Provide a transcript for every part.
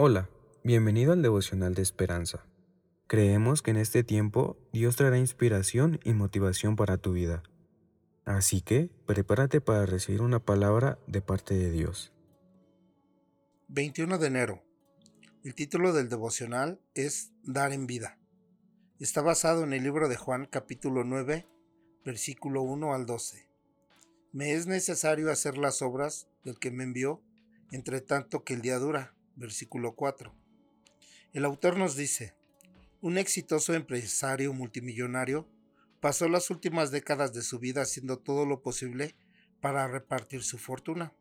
Hola, bienvenido al devocional de esperanza. Creemos que en este tiempo Dios traerá inspiración y motivación para tu vida. Así que prepárate para recibir una palabra de parte de Dios. 21 de enero. El título del devocional es Dar en vida. Está basado en el libro de Juan capítulo 9, versículo 1 al 12. Me es necesario hacer las obras del que me envió, entre tanto que el día dura versículo 4. El autor nos dice, un exitoso empresario multimillonario pasó las últimas décadas de su vida haciendo todo lo posible para repartir su fortuna.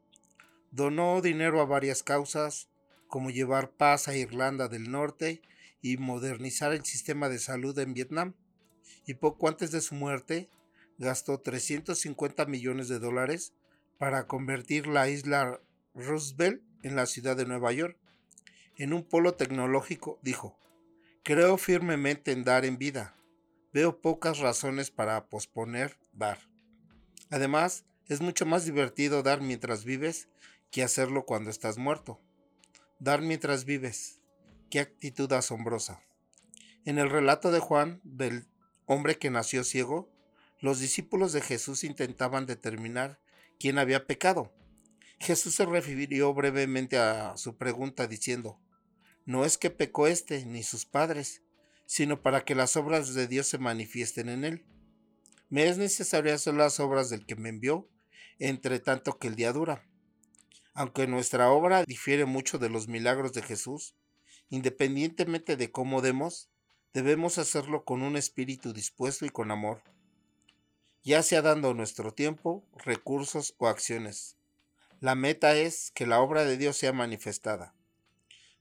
Donó dinero a varias causas, como llevar paz a Irlanda del Norte y modernizar el sistema de salud en Vietnam, y poco antes de su muerte gastó 350 millones de dólares para convertir la isla Roosevelt en la ciudad de Nueva York en un polo tecnológico, dijo, Creo firmemente en dar en vida. Veo pocas razones para posponer dar. Además, es mucho más divertido dar mientras vives que hacerlo cuando estás muerto. Dar mientras vives. Qué actitud asombrosa. En el relato de Juan, del hombre que nació ciego, los discípulos de Jesús intentaban determinar quién había pecado. Jesús se refirió brevemente a su pregunta diciendo, no es que pecó éste ni sus padres, sino para que las obras de Dios se manifiesten en él. Me es necesario hacer las obras del que me envió, entre tanto que el día dura. Aunque nuestra obra difiere mucho de los milagros de Jesús, independientemente de cómo demos, debemos hacerlo con un espíritu dispuesto y con amor, ya sea dando nuestro tiempo, recursos o acciones. La meta es que la obra de Dios sea manifestada.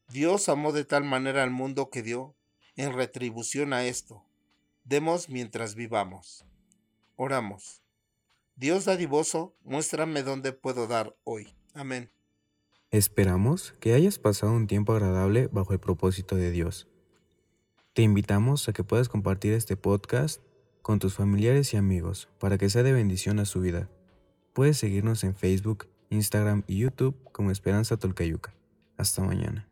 Dios amó de tal manera al mundo que dio, en retribución a esto, demos mientras vivamos. Oramos. Dios dadivoso, muéstrame dónde puedo dar hoy. Amén. Esperamos que hayas pasado un tiempo agradable bajo el propósito de Dios. Te invitamos a que puedas compartir este podcast con tus familiares y amigos para que sea de bendición a su vida. Puedes seguirnos en Facebook, Instagram y YouTube como Esperanza Tolcayuca. Hasta mañana.